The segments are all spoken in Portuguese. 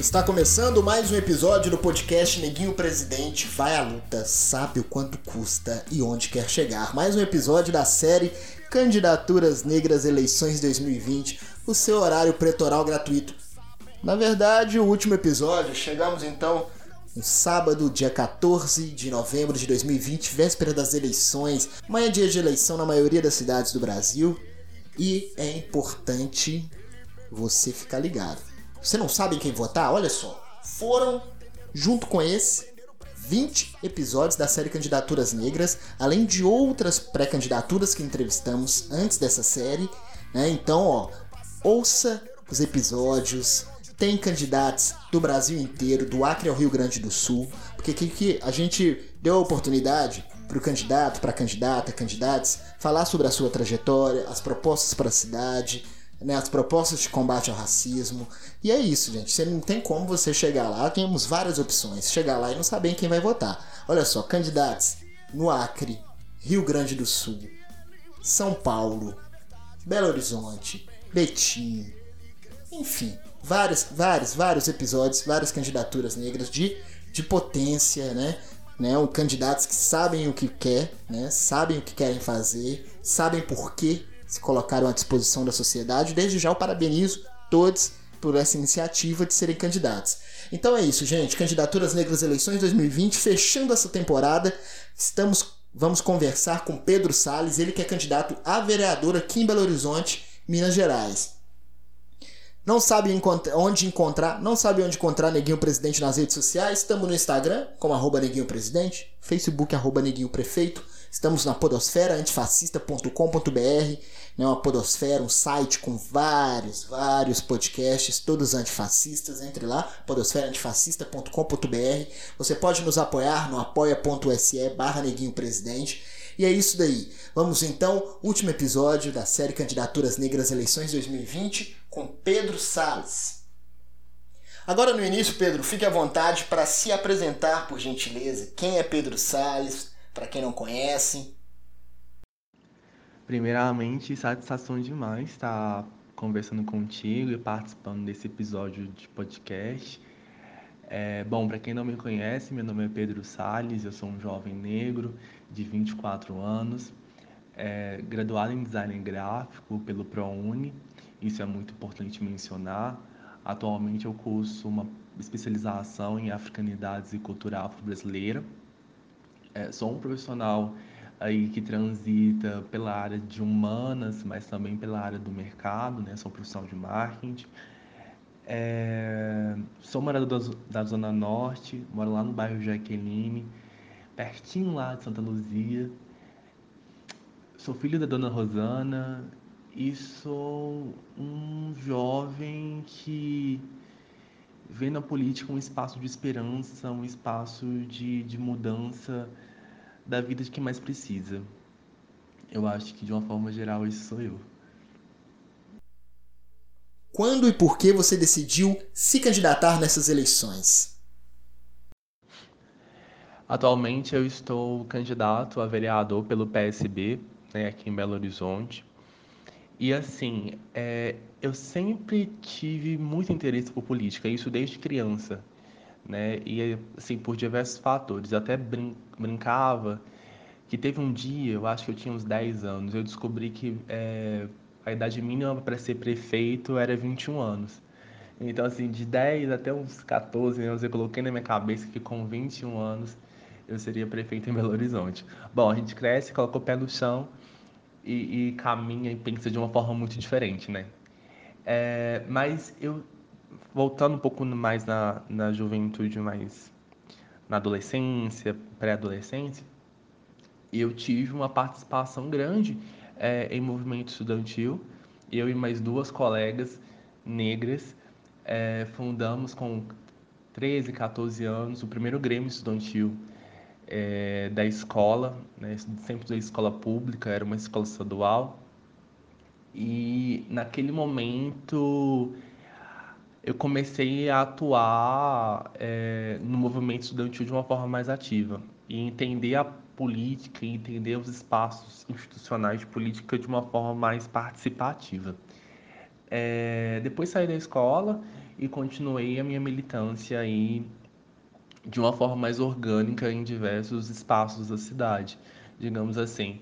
Está começando mais um episódio do podcast Neguinho Presidente Vai à Luta, sabe o quanto custa e onde quer chegar. Mais um episódio da série Candidaturas Negras Eleições 2020, o seu horário pretoral gratuito. Na verdade, o último episódio, chegamos então no sábado, dia 14 de novembro de 2020, véspera das eleições, manhã dia de eleição na maioria das cidades do Brasil. E é importante você ficar ligado. Você não sabe em quem votar? Olha só. Foram, junto com esse, 20 episódios da série Candidaturas Negras, além de outras pré-candidaturas que entrevistamos antes dessa série. Né? Então, ó, ouça os episódios. Tem candidatos do Brasil inteiro, do Acre ao Rio Grande do Sul, porque que, que a gente deu a oportunidade para o candidato, para a candidata, candidatos, falar sobre a sua trajetória, as propostas para a cidade, né, as propostas de combate ao racismo. E é isso, gente. Você não tem como você chegar lá, temos várias opções. Chegar lá e não saber em quem vai votar. Olha só, candidatos no Acre, Rio Grande do Sul, São Paulo, Belo Horizonte, Betim, enfim, vários, vários, vários episódios, várias candidaturas negras de, de potência, né? Né, um, candidatos que sabem o que quer, né, sabem o que querem fazer, sabem por que se colocaram à disposição da sociedade. Desde já eu parabenizo todos por essa iniciativa de serem candidatos. Então é isso, gente. Candidaturas Negras Eleições 2020, fechando essa temporada. Estamos vamos conversar com Pedro Sales, ele que é candidato a vereador aqui em Belo Horizonte, Minas Gerais. Não sabe onde encontrar, não sabe onde encontrar Neguinho Presidente nas redes sociais? Estamos no Instagram, como arroba Neguinho Presidente, Facebook, arroba Neguinho Prefeito. Estamos na podosfera antifascista.com.br, né, uma podosfera, um site com vários, vários podcasts, todos antifascistas. Entre lá, podosferaantifascista.com.br. Você pode nos apoiar no apoia.se barra Neguinho Presidente. E é isso daí. Vamos então, último episódio da série Candidaturas Negras Eleições 2020 com Pedro Salles. Agora no início, Pedro, fique à vontade para se apresentar, por gentileza. Quem é Pedro Salles? Para quem não conhece. Primeiramente, satisfação demais estar conversando contigo e participando desse episódio de podcast. É, bom, para quem não me conhece, meu nome é Pedro Sales, eu sou um jovem negro de 24 anos, é, graduado em design gráfico pelo ProUni, isso é muito importante mencionar. Atualmente eu curso uma especialização em africanidades e cultura afro-brasileira. É, sou um profissional aí que transita pela área de humanas, mas também pela área do mercado, né? Sou profissional de marketing. É, sou morador da, Zona Norte, moro lá no bairro Jaqueline, pertinho lá de Santa Luzia. Sou filho da dona Rosana e sou um jovem que vê na política um espaço de esperança, um espaço de, de mudança da vida de quem mais precisa. Eu acho que de uma forma geral esse sou eu. Quando e por que você decidiu se candidatar nessas eleições? Atualmente eu estou candidato a vereador pelo PSB, né, aqui em Belo Horizonte. E assim, é, eu sempre tive muito interesse por política, isso desde criança né? E assim, por diversos fatores. Eu até brin brincava que teve um dia, eu acho que eu tinha uns 10 anos, eu descobri que é, a idade mínima para ser prefeito era 21 anos. Então, assim, de 10 até uns 14 anos, eu coloquei na minha cabeça que com 21 anos eu seria prefeito em Belo Horizonte. Bom, a gente cresce, coloca o pé no chão e, e caminha e pensa de uma forma muito diferente, né? É, mas eu voltando um pouco mais na, na juventude, mais na adolescência, pré-adolescência, eu tive uma participação grande é, em movimento estudantil. Eu e mais duas colegas negras é, fundamos com 13, 14 anos o primeiro Grêmio Estudantil é, da escola, né, sempre da escola pública, era uma escola estadual. E naquele momento eu comecei a atuar é, no movimento estudantil de uma forma mais ativa e entender a política entender os espaços institucionais de política de uma forma mais participativa. É, depois saí da escola e continuei a minha militância aí de uma forma mais orgânica em diversos espaços da cidade, digamos assim.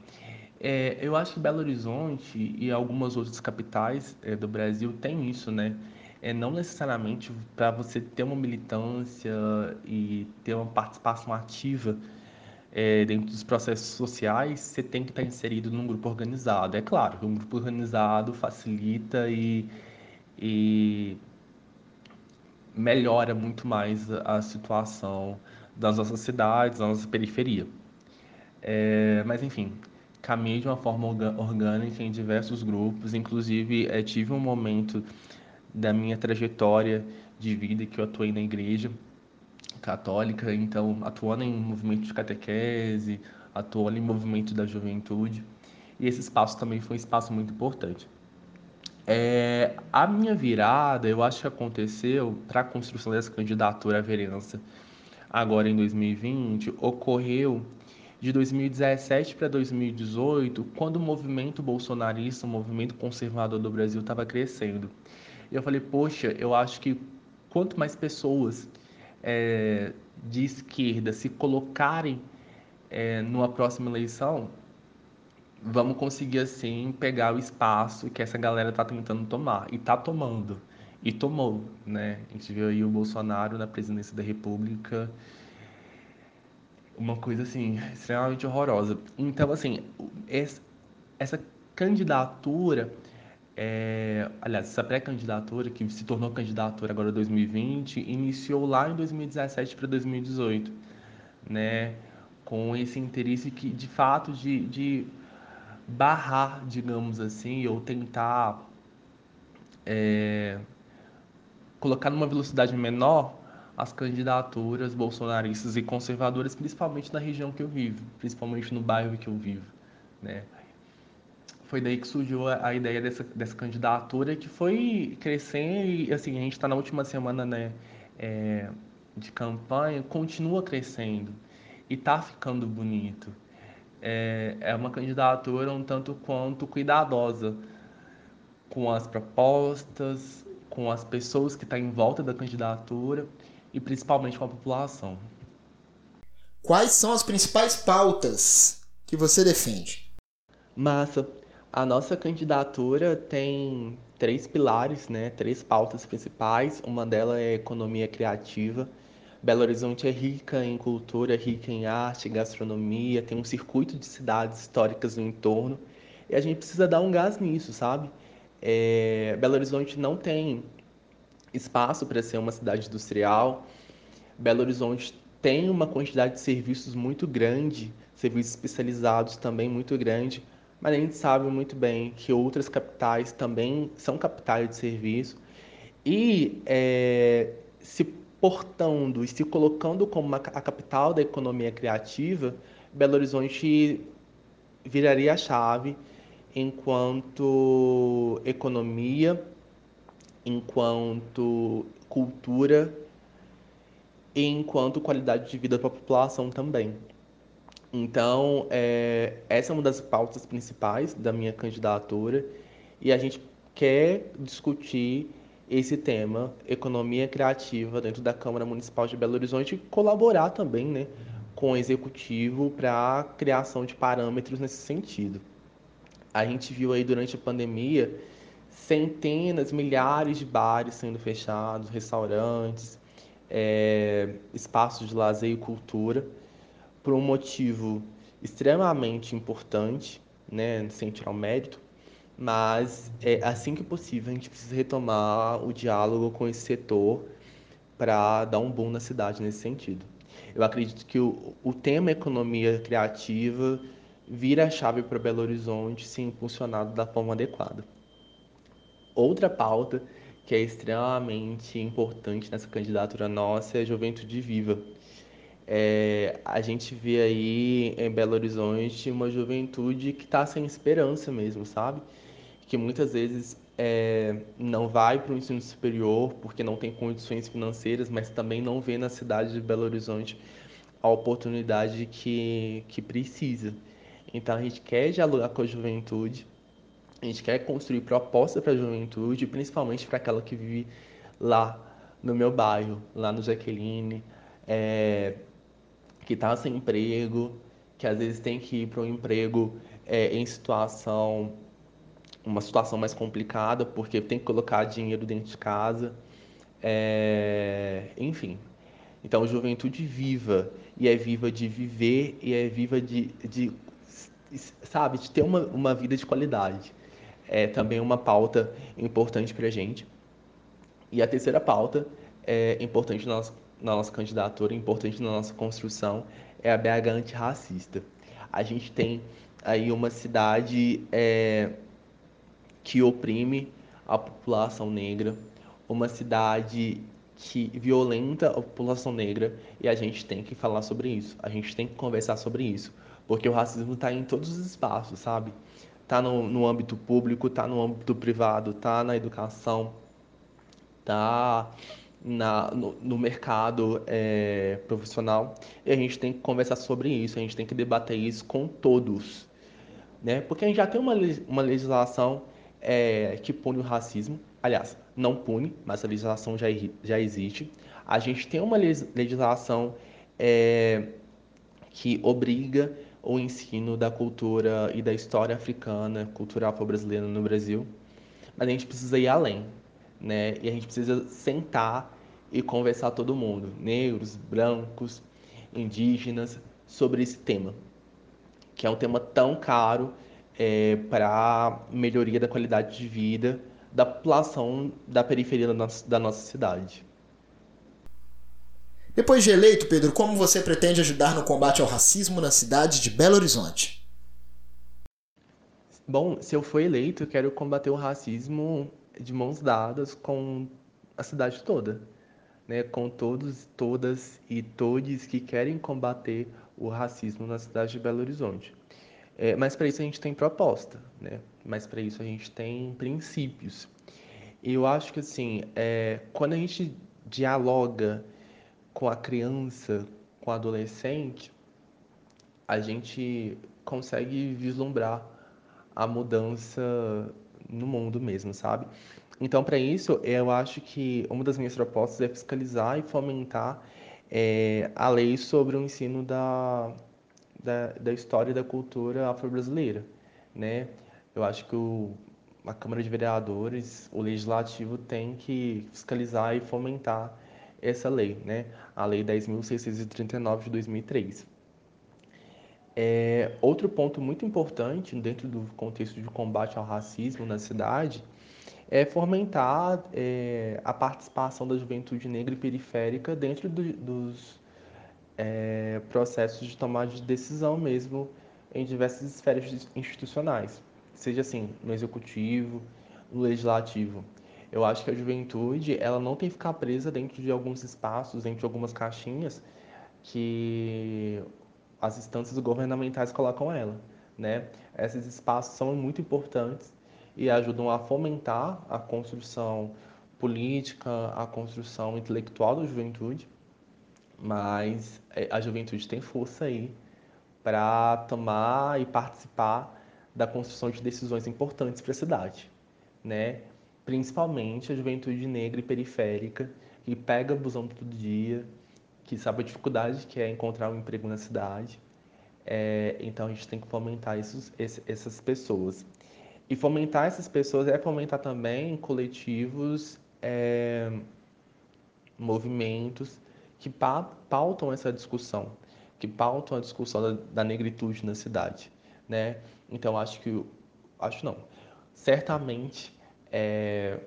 É, eu acho que Belo Horizonte e algumas outras capitais é, do Brasil têm isso, né? É, não necessariamente para você ter uma militância e ter uma participação ativa é, dentro dos processos sociais, você tem que estar inserido num grupo organizado. É claro que um grupo organizado facilita e, e melhora muito mais a situação das nossas cidades, da nossa periferia. É, mas enfim, caminhei de uma forma orgânica em diversos grupos, inclusive é, tive um momento da minha trajetória de vida que eu atuei na igreja católica, então atuando em movimento de catequese, atuando em movimento da juventude, e esse espaço também foi um espaço muito importante. É, a minha virada, eu acho que aconteceu para a construção dessa candidatura à vereança agora em 2020, ocorreu de 2017 para 2018, quando o movimento bolsonarista, o movimento conservador do Brasil estava crescendo. E eu falei, poxa, eu acho que quanto mais pessoas é, de esquerda se colocarem é, numa próxima eleição, vamos conseguir assim pegar o espaço que essa galera está tentando tomar e está tomando e tomou, né? A gente viu aí o Bolsonaro na presidência da República, uma coisa assim extremamente horrorosa. Então assim, essa candidatura é, aliás, essa pré-candidatura, que se tornou candidatura agora em 2020, iniciou lá em 2017 para 2018, né? Com esse interesse que, de fato, de, de barrar, digamos assim, ou tentar é, colocar numa velocidade menor as candidaturas bolsonaristas e conservadoras, principalmente na região que eu vivo, principalmente no bairro que eu vivo, né? Foi daí que surgiu a, a, ideia dessa, dessa candidatura que foi crescendo e assim a gente está na última semana né é, de campanha continua crescendo e está ficando bonito. É, é uma candidatura um tanto quanto cuidadosa com as propostas com as pessoas que estão tá em volta da candidatura e principalmente com a população. Quais são as principais pautas que você defende? Massa a nossa candidatura tem três pilares, né? três pautas principais. Uma delas é economia criativa. Belo Horizonte é rica em cultura, rica em arte, gastronomia, tem um circuito de cidades históricas no entorno e a gente precisa dar um gás nisso, sabe? É... Belo Horizonte não tem espaço para ser uma cidade industrial. Belo Horizonte tem uma quantidade de serviços muito grande, serviços especializados também muito grande mas a gente sabe muito bem que outras capitais também são capitais de serviço e é, se portando e se colocando como a capital da economia criativa, Belo Horizonte viraria a chave enquanto economia, enquanto cultura e enquanto qualidade de vida para a população também. Então, é, essa é uma das pautas principais da minha candidatura e a gente quer discutir esse tema, economia criativa, dentro da Câmara Municipal de Belo Horizonte e colaborar também né, com o Executivo para a criação de parâmetros nesse sentido. A gente viu aí durante a pandemia centenas, milhares de bares sendo fechados, restaurantes, é, espaços de lazer e cultura por um motivo extremamente importante, né, sem tirar o mérito, mas é assim que possível a gente precisa retomar o diálogo com esse setor para dar um boom na cidade nesse sentido. Eu acredito que o, o tema economia criativa vira a chave para Belo Horizonte se impulsionado da forma adequada. Outra pauta que é extremamente importante nessa candidatura nossa é a Juventude Viva, é, a gente vê aí em Belo Horizonte uma juventude que está sem esperança mesmo, sabe? Que muitas vezes é, não vai para o ensino superior porque não tem condições financeiras, mas também não vê na cidade de Belo Horizonte a oportunidade que, que precisa. Então a gente quer dialogar com a juventude, a gente quer construir proposta para a juventude, principalmente para aquela que vive lá no meu bairro, lá no Jaqueline, é, que está sem emprego, que às vezes tem que ir para um emprego é, em situação, uma situação mais complicada, porque tem que colocar dinheiro dentro de casa, é, enfim. Então, juventude viva, e é viva de viver, e é viva de, de sabe, de ter uma, uma vida de qualidade. É também uma pauta importante para a gente. E a terceira pauta é importante na nossa, na nossa candidatura, importante na nossa construção, é a BH antirracista. A gente tem aí uma cidade é, que oprime a população negra, uma cidade que violenta a população negra e a gente tem que falar sobre isso, a gente tem que conversar sobre isso, porque o racismo está em todos os espaços, sabe? Está no, no âmbito público, está no âmbito privado, está na educação, está na, no, no mercado é, profissional e a gente tem que conversar sobre isso, a gente tem que debater isso com todos, né? Porque a gente já tem uma, uma legislação é, que pune o racismo, aliás, não pune, mas a legislação já, já existe. A gente tem uma legislação é, que obriga o ensino da cultura e da história africana, cultural afro-brasileira no Brasil, mas a gente precisa ir além, né? E a gente precisa sentar e conversar todo mundo, negros, brancos, indígenas, sobre esse tema, que é um tema tão caro é, para a melhoria da qualidade de vida da população da periferia da nossa, da nossa cidade. Depois de eleito, Pedro, como você pretende ajudar no combate ao racismo na cidade de Belo Horizonte? Bom, se eu for eleito, eu quero combater o racismo de mãos dadas com a cidade toda, né? com todos, todas e todos que querem combater o racismo na cidade de Belo Horizonte. É, mas para isso a gente tem proposta, né? Mas para isso a gente tem princípios. E eu acho que assim, é, quando a gente dialoga com a criança, com o adolescente, a gente consegue vislumbrar a mudança no mundo mesmo, sabe? Então, para isso, eu acho que uma das minhas propostas é fiscalizar e fomentar é, a lei sobre o ensino da, da, da história e da cultura afro-brasileira, né? Eu acho que o, a Câmara de Vereadores, o Legislativo tem que fiscalizar e fomentar essa lei, né? A Lei 10.639 de 2003. É, outro ponto muito importante dentro do contexto de combate ao racismo na cidade é fomentar é, a participação da juventude negra e periférica dentro do, dos é, processos de tomada de decisão mesmo em diversas esferas institucionais, seja assim no executivo, no legislativo. Eu acho que a juventude ela não tem que ficar presa dentro de alguns espaços, dentro de algumas caixinhas que as instâncias governamentais colocam ela, né? Esses espaços são muito importantes e ajudam a fomentar a construção política, a construção intelectual da juventude mas é, a juventude tem força aí para tomar e participar da construção de decisões importantes para a cidade, né? Principalmente a juventude negra e periférica que pega busão todo dia, que sabe a dificuldade que é encontrar um emprego na cidade. É, então a gente tem que fomentar esses, essas pessoas. E fomentar essas pessoas é fomentar também coletivos, é, movimentos que pautam essa discussão, que pautam a discussão da, da negritude na cidade, né? Então acho que acho não, certamente é,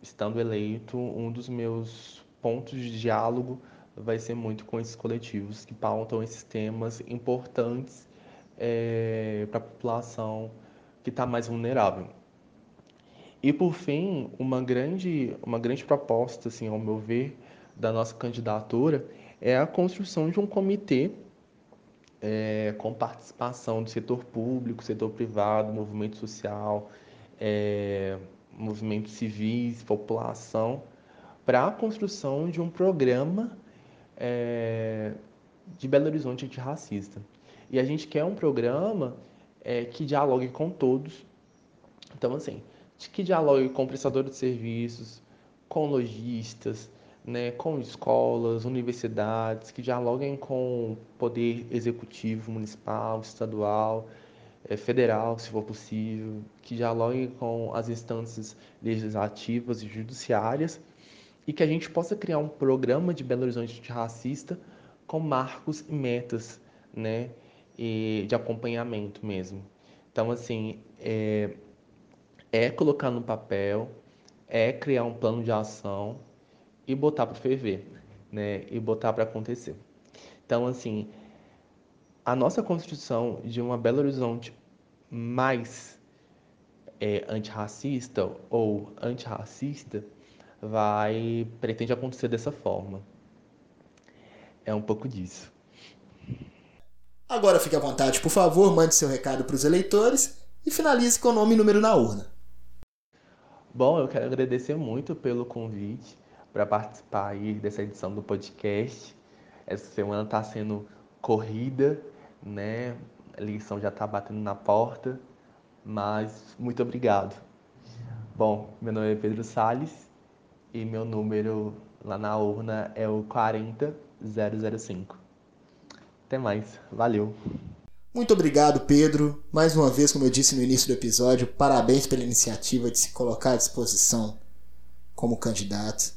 estando eleito um dos meus pontos de diálogo vai ser muito com esses coletivos que pautam esses temas importantes é, para a população que está mais vulnerável. E por fim, uma grande, uma grande proposta, assim, ao meu ver, da nossa candidatura é a construção de um comitê é, com participação do setor público, setor privado, movimento social, é, movimentos civis, população, para a construção de um programa é, de Belo Horizonte antirracista. E a gente quer um programa é, que dialogue com todos. Então, assim, que dialogue com prestadores de serviços, com lojistas, né, com escolas, universidades, que dialoguem com o poder executivo municipal, estadual, é, federal, se for possível, que dialoguem com as instâncias legislativas e judiciárias e que a gente possa criar um programa de Belo Horizonte racista com marcos e metas, né, e de acompanhamento mesmo. Então, assim, é, é colocar no papel, é criar um plano de ação e botar para ferver, né, e botar para acontecer. Então, assim, a nossa construção de uma Belo Horizonte mais é, antirracista ou antirracista vai pretende acontecer dessa forma. É um pouco disso. Agora fique à vontade, por favor, mande seu recado para os eleitores e finalize com o nome e número na urna. Bom, eu quero agradecer muito pelo convite para participar aí dessa edição do podcast. Essa semana está sendo corrida, né? A eleição já está batendo na porta, mas muito obrigado. Bom, meu nome é Pedro Sales e meu número lá na urna é o 40005. Até mais, valeu. Muito obrigado, Pedro. Mais uma vez, como eu disse no início do episódio, parabéns pela iniciativa de se colocar à disposição como candidato.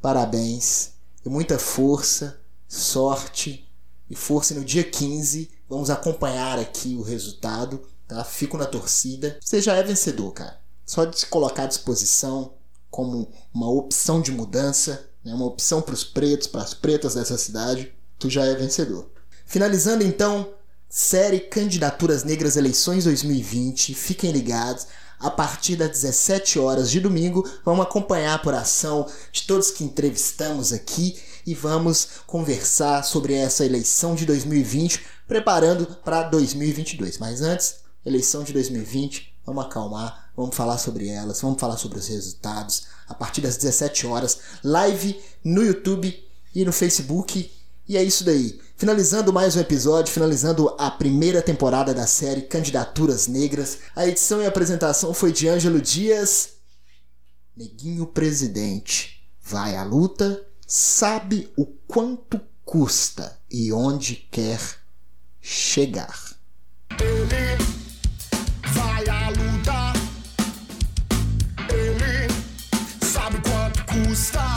Parabéns e muita força, sorte e força no dia 15 Vamos acompanhar aqui o resultado, tá? Fico na torcida. Você já é vencedor, cara. Só de se colocar à disposição como uma opção de mudança, né? uma opção para os pretos, para as pretas dessa cidade, tu já é vencedor. Finalizando então, série Candidaturas Negras Eleições 2020. Fiquem ligados. A partir das 17 horas de domingo, vamos acompanhar a apuração de todos que entrevistamos aqui e vamos conversar sobre essa eleição de 2020 preparando para 2022. Mas antes, eleição de 2020, vamos acalmar, vamos falar sobre elas, vamos falar sobre os resultados. A partir das 17 horas, live no YouTube e no Facebook. E é isso daí. Finalizando mais um episódio, finalizando a primeira temporada da série Candidaturas Negras. A edição e apresentação foi de Ângelo Dias. Neguinho Presidente vai à luta, sabe o quanto custa e onde quer chegar. stop.